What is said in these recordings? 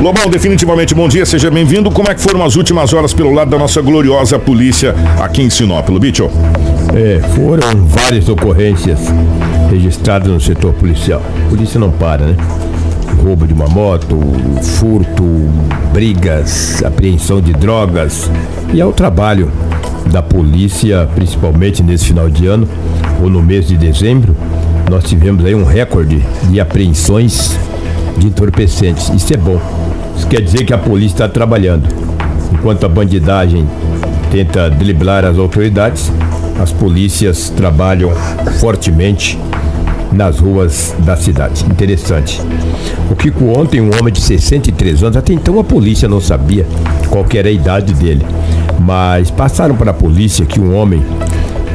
Lobão, definitivamente bom dia, seja bem-vindo. Como é que foram as últimas horas pelo lado da nossa gloriosa polícia aqui em Sinop, Bicho? É, foram várias ocorrências registradas no setor policial. A polícia não para, né? Roubo de uma moto, furto, brigas, apreensão de drogas. E é o trabalho da polícia, principalmente nesse final de ano ou no mês de dezembro, nós tivemos aí um recorde de apreensões de entorpecentes. Isso é bom. Isso quer dizer que a polícia está trabalhando. Enquanto a bandidagem tenta driblar as autoridades, as polícias trabalham fortemente nas ruas da cidade. Interessante. O Kiko ontem, um homem de 63 anos, até então a polícia não sabia qual era a idade dele. Mas passaram para a polícia que um homem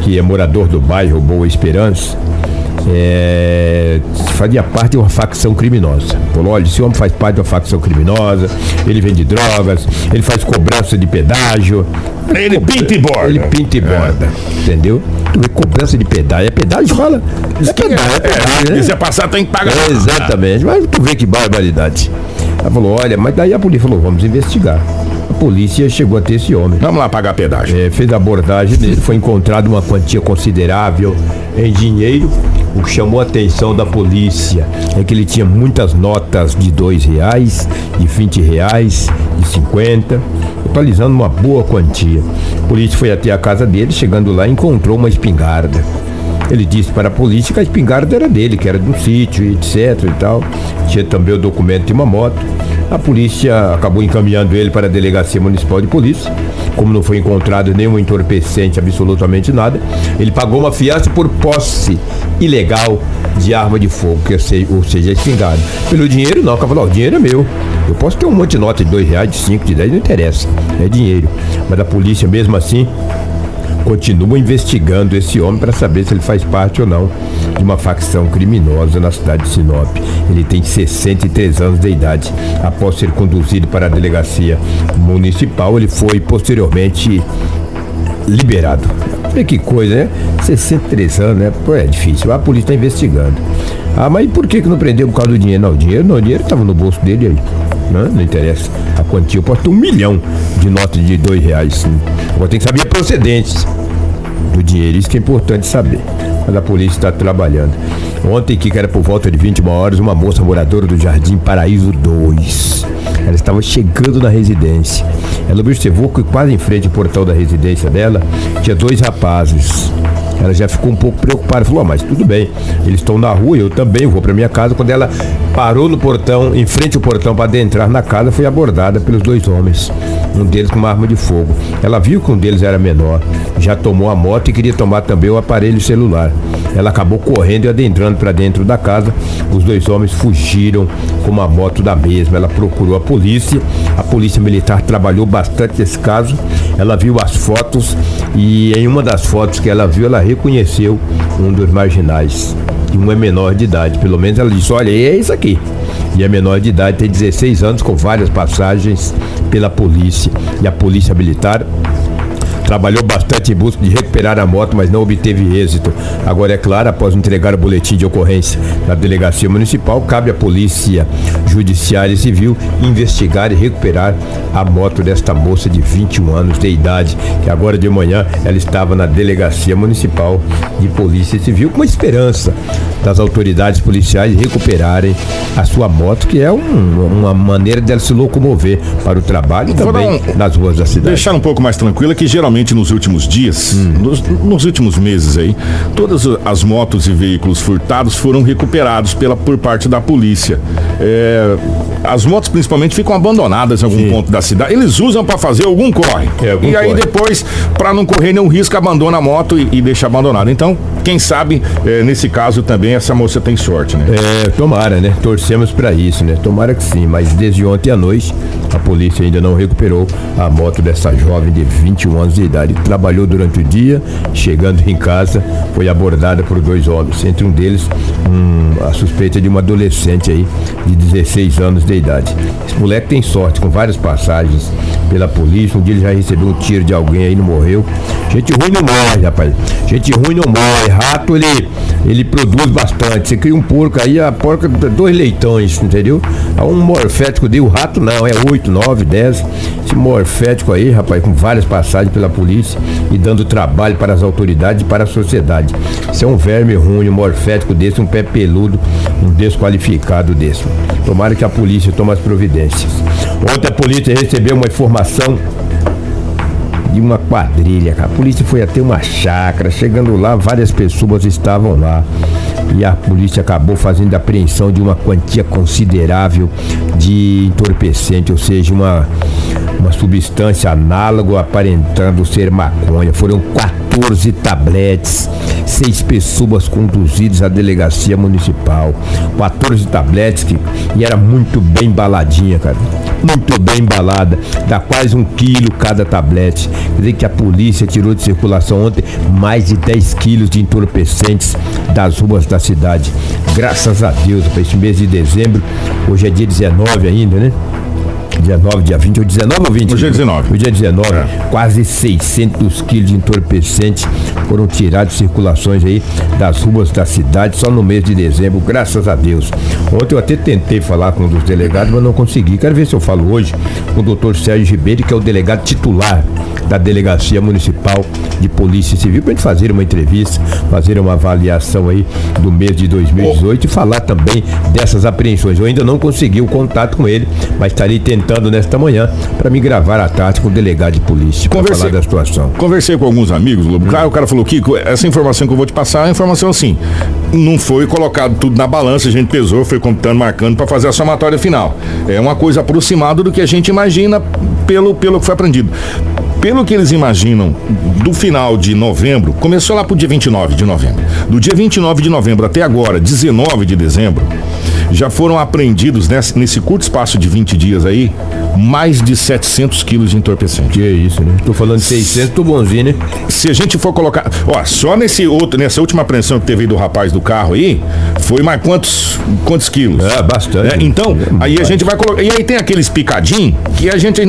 que é morador do bairro Boa Esperança, é, fazia parte de uma facção criminosa. Falou, olha, esse homem faz parte de uma facção criminosa, ele vende drogas, ele faz cobrança de pedágio. Ele pinta e borda. Ele pinta e borda, é. entendeu? Cobrança de pedágio, é pedágio, fala. É pedágio, é pedágio, né? Se é passar, tem que pagar. É, exatamente, mas tu vê que barbaridade. Ela falou, olha, mas daí a polícia falou, vamos investigar. A polícia chegou a ter esse homem. Vamos lá pagar pedágio. É, fez a abordagem dele, foi encontrado uma quantia considerável em dinheiro. O que chamou a atenção da polícia é que ele tinha muitas notas de dois reais, de 20 reais, de 50, totalizando uma boa quantia. A polícia foi até a casa dele, chegando lá encontrou uma espingarda. Ele disse para a polícia que a espingarda era dele, que era de um sítio, etc e tal. Tinha também o documento de uma moto. A polícia acabou encaminhando ele para a Delegacia Municipal de Polícia. Como não foi encontrado nenhum entorpecente, absolutamente nada, ele pagou uma fiança por posse ilegal de arma de fogo, que sei, ou seja, espingarda. Pelo dinheiro, não. O o dinheiro é meu. Eu posso ter um monte de nota de dois reais, de cinco, de dez, não interessa. É dinheiro. Mas a polícia, mesmo assim, continua investigando esse homem para saber se ele faz parte ou não de uma facção criminosa na cidade de Sinop. Ele tem 63 anos de idade. Após ser conduzido para a delegacia municipal, ele foi posteriormente liberado. Olha que coisa, né? 63 anos, né? Pô, é difícil. A polícia está investigando. Ah, mas por que, que não prendeu por causa do dinheiro? Não, o dinheiro não, o dinheiro estava no bolso dele aí. Não, não interessa. A quantia, eu posso ter um milhão de notas de dois reais. Agora tem que saber a procedência do dinheiro, isso que é importante saber. Mas a polícia está trabalhando. Ontem, que era por volta de 21 horas, uma moça moradora do Jardim Paraíso 2. Ela estava chegando na residência. Ela observou que quase em frente ao portão da residência dela tinha dois rapazes. Ela já ficou um pouco preocupada, falou: oh, mas tudo bem, eles estão na rua, eu também vou para minha casa. Quando ela parou no portão, em frente ao portão para adentrar na casa, foi abordada pelos dois homens, um deles com uma arma de fogo. Ela viu que um deles era menor, já tomou a moto e queria tomar também o aparelho celular. Ela acabou correndo e adentrando para dentro da casa. Os dois homens fugiram com uma moto da mesma. Ela procurou a polícia. A polícia militar trabalhou bastante nesse caso. Ela viu as fotos e em uma das fotos que ela viu, ela reconheceu um dos marginais. E um é menor de idade. Pelo menos ela disse: Olha, é isso aqui. E é menor de idade, tem 16 anos, com várias passagens pela polícia. E a polícia militar Trabalhou bastante em busca de recuperar a moto, mas não obteve êxito. Agora, é claro, após entregar o boletim de ocorrência na delegacia municipal, cabe à polícia judiciária e civil investigar e recuperar a moto desta moça de 21 anos de idade, que agora de manhã ela estava na delegacia municipal de polícia civil com a esperança das autoridades policiais recuperarem a sua moto, que é um, uma maneira dela se locomover para o trabalho e também um, nas ruas da cidade. Deixar um pouco mais tranquila que geralmente nos últimos dias, hum. nos, nos, últimos meses aí, todas as motos e veículos furtados foram recuperados pela, por parte da polícia. É, as motos principalmente ficam abandonadas em algum Sim. ponto da cidade. Eles usam para fazer algum corre. É, algum e aí corre. depois, para não correr nenhum risco, abandona a moto e, e deixa abandonada. Então, quem sabe, é, nesse caso também, essa moça tem sorte, né? É, tomara, né? Torcemos para isso, né? Tomara que sim, mas desde ontem à noite, a polícia ainda não recuperou a moto dessa jovem de 21 anos de Trabalhou durante o dia, chegando em casa, foi abordada por dois homens, entre um deles um, a suspeita de uma adolescente aí de 16 anos de idade. Esse moleque tem sorte, com várias passagens pela polícia. Um dia ele já recebeu um tiro de alguém aí, não morreu. Gente ruim não morre, rapaz. Gente ruim não morre. Rato, ele ele produz bastante. Você cria um porco aí, a porca, dois leitões, entendeu? Um morfético de o rato não, é 8, 9, 10. Esse morfético aí, rapaz, com várias passagens pela polícia e dando trabalho para as autoridades e para a sociedade. Isso é um verme ruim, um morfético desse, um pé peludo, um desqualificado desse. Tomara que a polícia tome as providências. Ontem a polícia recebeu uma informação de uma quadrilha. A polícia foi até uma chácara. Chegando lá, várias pessoas estavam lá. E a polícia acabou fazendo apreensão de uma quantia considerável de entorpecente, ou seja, uma, uma substância análoga aparentando ser maconha. Foram 14 tabletes, seis pessoas conduzidas à delegacia municipal. 14 tabletes que, e era muito bem baladinha, cara muito bem embalada, dá quase um quilo cada tablete. Quer dizer que a polícia tirou de circulação ontem mais de 10 quilos de entorpecentes das ruas da cidade. Graças a Deus, para esse mês de dezembro, hoje é dia 19 ainda, né? Dia 9, dia 20, ou 19 ou 20? Hoje é 19. Hoje é 19. É. Quase 600 quilos de entorpecentes foram tirados de circulações aí das ruas da cidade só no mês de dezembro, graças a Deus. Ontem eu até tentei falar com um dos delegados, mas não consegui. Quero ver se eu falo hoje com o doutor Sérgio Ribeiro, que é o delegado titular da Delegacia Municipal de Polícia Civil, para gente fazer uma entrevista, fazer uma avaliação aí do mês de 2018 oh. e falar também dessas apreensões. Eu ainda não consegui o contato com ele, mas estarei tentando nesta manhã para me gravar à tarde com o delegado de polícia para falar da situação. Conversei com alguns amigos, Lobo. Hum. O cara falou, Kiko, essa informação que eu vou te passar é informação assim. Não foi colocado tudo na balança, a gente pesou, foi computando, marcando para fazer a somatória final. É uma coisa aproximada do que a gente imagina pelo, pelo que foi aprendido pelo que eles imaginam, do final de novembro, começou lá pro dia 29 de novembro. Do dia 29 de novembro até agora, 19 de dezembro, já foram apreendidos nesse, nesse curto espaço de 20 dias aí, mais de 700 quilos de entorpecente. Que é isso, né? Tô falando de 600, tô bonzinho, né? Se a gente for colocar, ó, só nesse outro, nessa última apreensão que teve aí do rapaz do carro aí, foi mais quantos, quantos quilos? É, bastante. É, então, é, aí a gente vai colocar, e aí tem aqueles picadinhos que a gente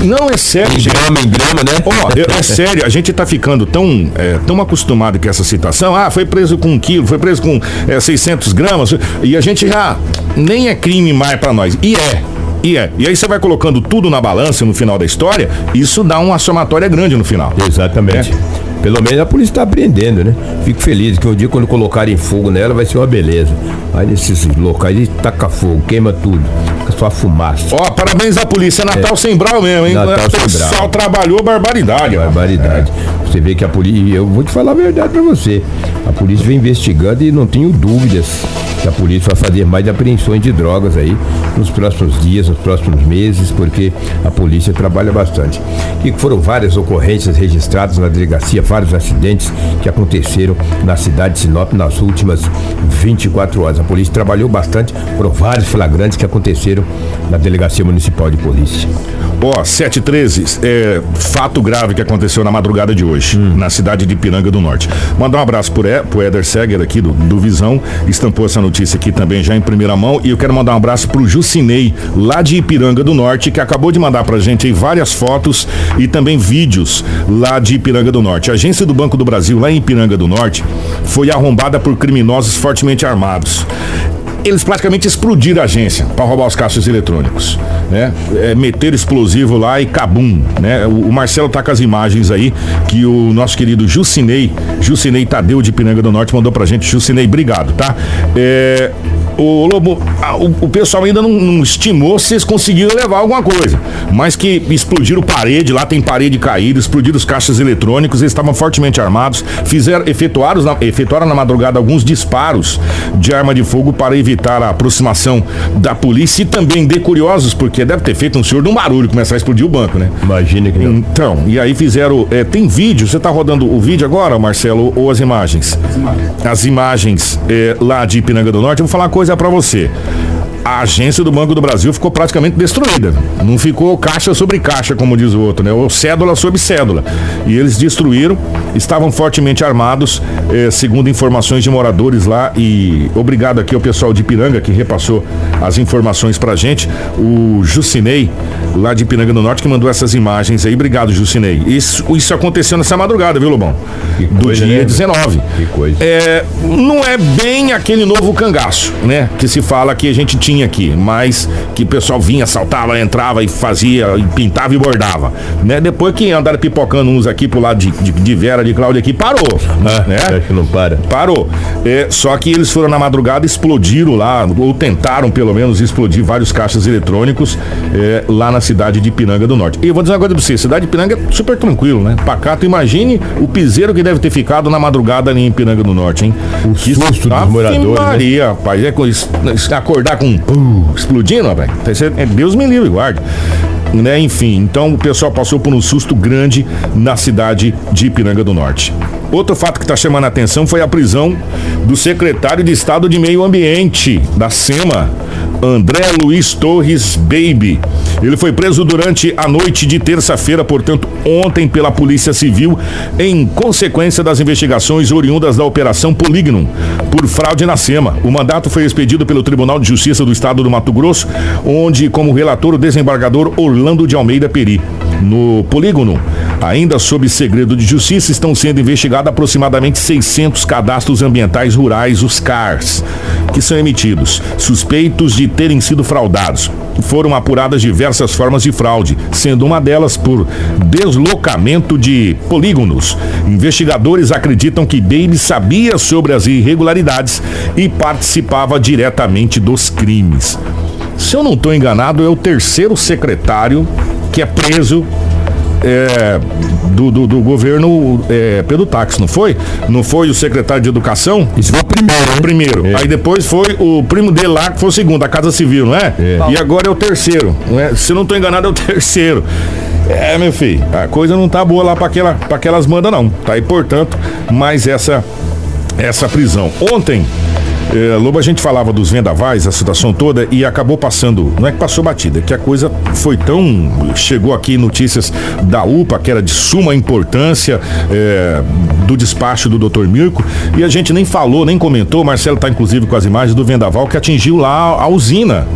não é sério. Em grama, né? Ó, é, é sério, a gente tá ficando tão, é, tão acostumado com essa situação, ah, foi preso com um quilo, foi preso com é, 600 gramas, e a gente já nem é crime mais para nós. E é. E é. E aí você vai colocando tudo na balança no final da história, isso dá uma somatória grande no final. Exatamente. É. Pelo menos a polícia está aprendendo, né? Fico feliz que um dia quando colocarem fogo nela vai ser uma beleza. Aí nesses locais taca fogo, queima tudo. Fica só fumaça. Ó, parabéns à polícia. É Natal é. sem brau mesmo, hein? Natal o sem brau. trabalhou barbaridade. Barbaridade. É. Você vê que a polícia. Eu vou te falar a verdade pra você. A polícia vem investigando e não tenho dúvidas que a polícia vai fazer mais apreensões de drogas aí nos próximos dias, nos próximos meses, porque a polícia trabalha bastante. E foram várias ocorrências registradas na delegacia, vários acidentes que aconteceram na cidade de Sinop nas últimas 24 horas. A polícia trabalhou bastante, foram vários flagrantes que aconteceram na delegacia municipal de polícia. Ó, oh, 713, é, fato grave que aconteceu na madrugada de hoje, hum. na cidade de Ipiranga do Norte. Mandar um abraço pro, e, pro Eder Seger aqui do, do Visão, estampou essa notícia notícia aqui também já em primeira mão e eu quero mandar um abraço pro Jucinei, lá de Ipiranga do Norte, que acabou de mandar pra gente aí várias fotos e também vídeos lá de Ipiranga do Norte. A agência do Banco do Brasil, lá em Ipiranga do Norte, foi arrombada por criminosos fortemente armados eles praticamente explodiram a agência para roubar os caixas eletrônicos, né? É, meteram explosivo lá e cabum, né? O, o, Marcelo tá com as imagens aí que o nosso querido Jucinei, Jucinei Tadeu de Pinanga do Norte mandou pra gente. Jucinei, obrigado, tá? É, o Lobo, a, o, o, pessoal ainda não, não, estimou se eles conseguiram levar alguma coisa. Mas que explodiram parede, lá tem parede caída, explodiram os caixas eletrônicos, eles estavam fortemente armados, fizeram, efetuaram na, efetuaram na madrugada alguns disparos de arma de fogo para evitar a aproximação da polícia e também de curiosos, porque deve ter feito um senhor de um barulho começar a explodir o banco, né? Imagina que não. Então, e aí fizeram. É, tem vídeo, você tá rodando o vídeo agora, Marcelo, ou as imagens? As imagens. As imagens é, lá de Ipiranga do Norte, eu vou falar uma coisa coisa para você. A agência do Banco do Brasil ficou praticamente destruída. Não ficou caixa sobre caixa, como diz o outro, né? Ou cédula sobre cédula. E eles destruíram, estavam fortemente armados, eh, segundo informações de moradores lá. E obrigado aqui ao pessoal de Piranga que repassou as informações pra gente. O Jucinei, lá de Piranga do Norte, que mandou essas imagens aí. Obrigado, Jucinei. Isso, isso aconteceu nessa madrugada, viu, Lobão? Do coisa, dia né? 19. Que coisa. É, não é bem aquele novo cangaço, né? Que se fala que a gente tinha aqui, mas que o pessoal vinha, saltava, entrava e fazia, e pintava e bordava. Né? Depois que andaram pipocando uns aqui pro lado de, de, de Vera, de Cláudia aqui, parou. Ah, né? acho que não para. Parou. É, só que eles foram na madrugada, explodiram lá, ou tentaram pelo menos explodir vários caixas eletrônicos é, lá na cidade de Piranga do Norte. E eu vou dizer uma coisa pra você, cidade de Piranga é super tranquilo, né? Pacato, imagine o piseiro que deve ter ficado na madrugada ali em Piranga do Norte, hein? O susto dos moradores, né? Maria, rapaz, é acordar com pum, explodindo, rapaz. É Deus me livre, guarde. Né, enfim, então o pessoal passou por um susto grande na cidade de Ipiranga do Norte. Outro fato que está chamando a atenção foi a prisão do secretário de Estado de Meio Ambiente da SEMA, André Luiz Torres Baby. Ele foi preso durante a noite de terça-feira, portanto, ontem pela Polícia Civil, em consequência das investigações oriundas da Operação Polígono por fraude na SEMA. O mandato foi expedido pelo Tribunal de Justiça do Estado do Mato Grosso, onde, como relator, o desembargador Orlando de Almeida Peri. No polígono, ainda sob segredo de justiça, estão sendo investigados aproximadamente 600 cadastros ambientais rurais, os CARs, que são emitidos, suspeitos de terem sido fraudados. Foram apuradas diversas formas de fraude, sendo uma delas por deslocamento de polígonos. Investigadores acreditam que Baby sabia sobre as irregularidades e participava diretamente dos crimes. Se eu não estou enganado, é o terceiro secretário que é preso é, do, do, do governo é, Pedro Táxi, não foi? Não foi o secretário de Educação? Isso foi o primeiro, né? Primeiro. É. Aí depois foi o primo dele lá, que foi o segundo, a Casa Civil, não é? É. E agora é o terceiro. Não é? Se eu não estou enganado, é o terceiro. É, meu filho, a coisa não tá boa lá para aquela, pra aquelas bandas, não. Tá? E, portanto, mais essa, essa prisão. Ontem. É, Lobo, a gente falava dos vendavais, a situação toda, e acabou passando, não é que passou batida, é que a coisa foi tão. Chegou aqui notícias da UPA, que era de suma importância, é, do despacho do Dr. Mirko, e a gente nem falou, nem comentou, o Marcelo tá inclusive com as imagens do vendaval que atingiu lá a usina.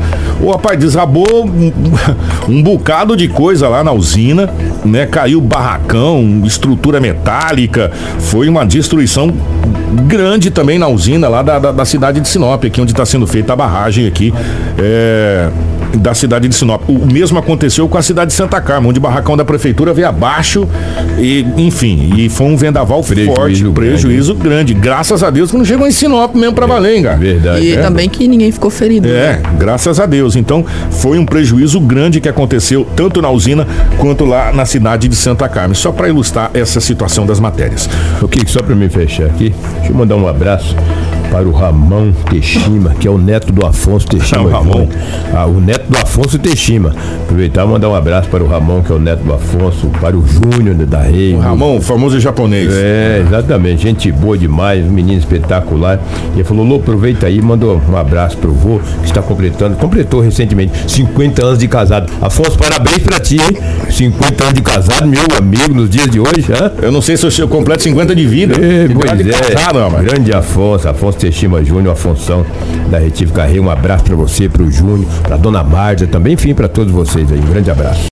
O rapaz desabou um, um bocado de coisa lá na usina, né? Caiu barracão, estrutura metálica, foi uma destruição grande também na usina lá da, da, da cidade de Sinop, aqui onde está sendo feita a barragem aqui. é, da cidade de Sinop. O mesmo aconteceu com a cidade de Santa Carmen, onde o barracão da prefeitura veio abaixo e, enfim, e foi um vendaval Prejuízo forte, grande. prejuízo grande. Graças a Deus que não chegou em Sinop mesmo para valer, hein, cara. Verdade. E é. também que ninguém ficou ferido. É, graças a Deus. Então, foi um prejuízo grande que aconteceu tanto na usina quanto lá na cidade de Santa Carmen. Só para ilustrar essa situação das matérias. O que só para me fechar aqui, deixa eu mandar um abraço para o Ramon Teixima, que é o neto do Afonso Teixima. O Ramon. Ah, o neto do Afonso Teixima. Aproveitar e mandar um abraço para o Ramon, que é o neto do Afonso, para o Júnior da Rei. O Ramon, o famoso japonês. É, exatamente. Gente boa demais, um menino espetacular. E ele falou, Lô, aproveita aí, mandou um abraço pro vô, que está completando, completou recentemente 50 anos de casado. Afonso, parabéns pra ti, hein? 50 anos de casado, meu amigo, nos dias de hoje, hã? Eu não sei se eu completo 50 de vida. É, pois é. casado. Grande Afonso, Afonso Teixeira Júnior, Afonso da Retífica Rei. Um abraço pra você, pro Júnior, pra dona Márcia também, enfim, pra todos vocês aí. Um grande abraço.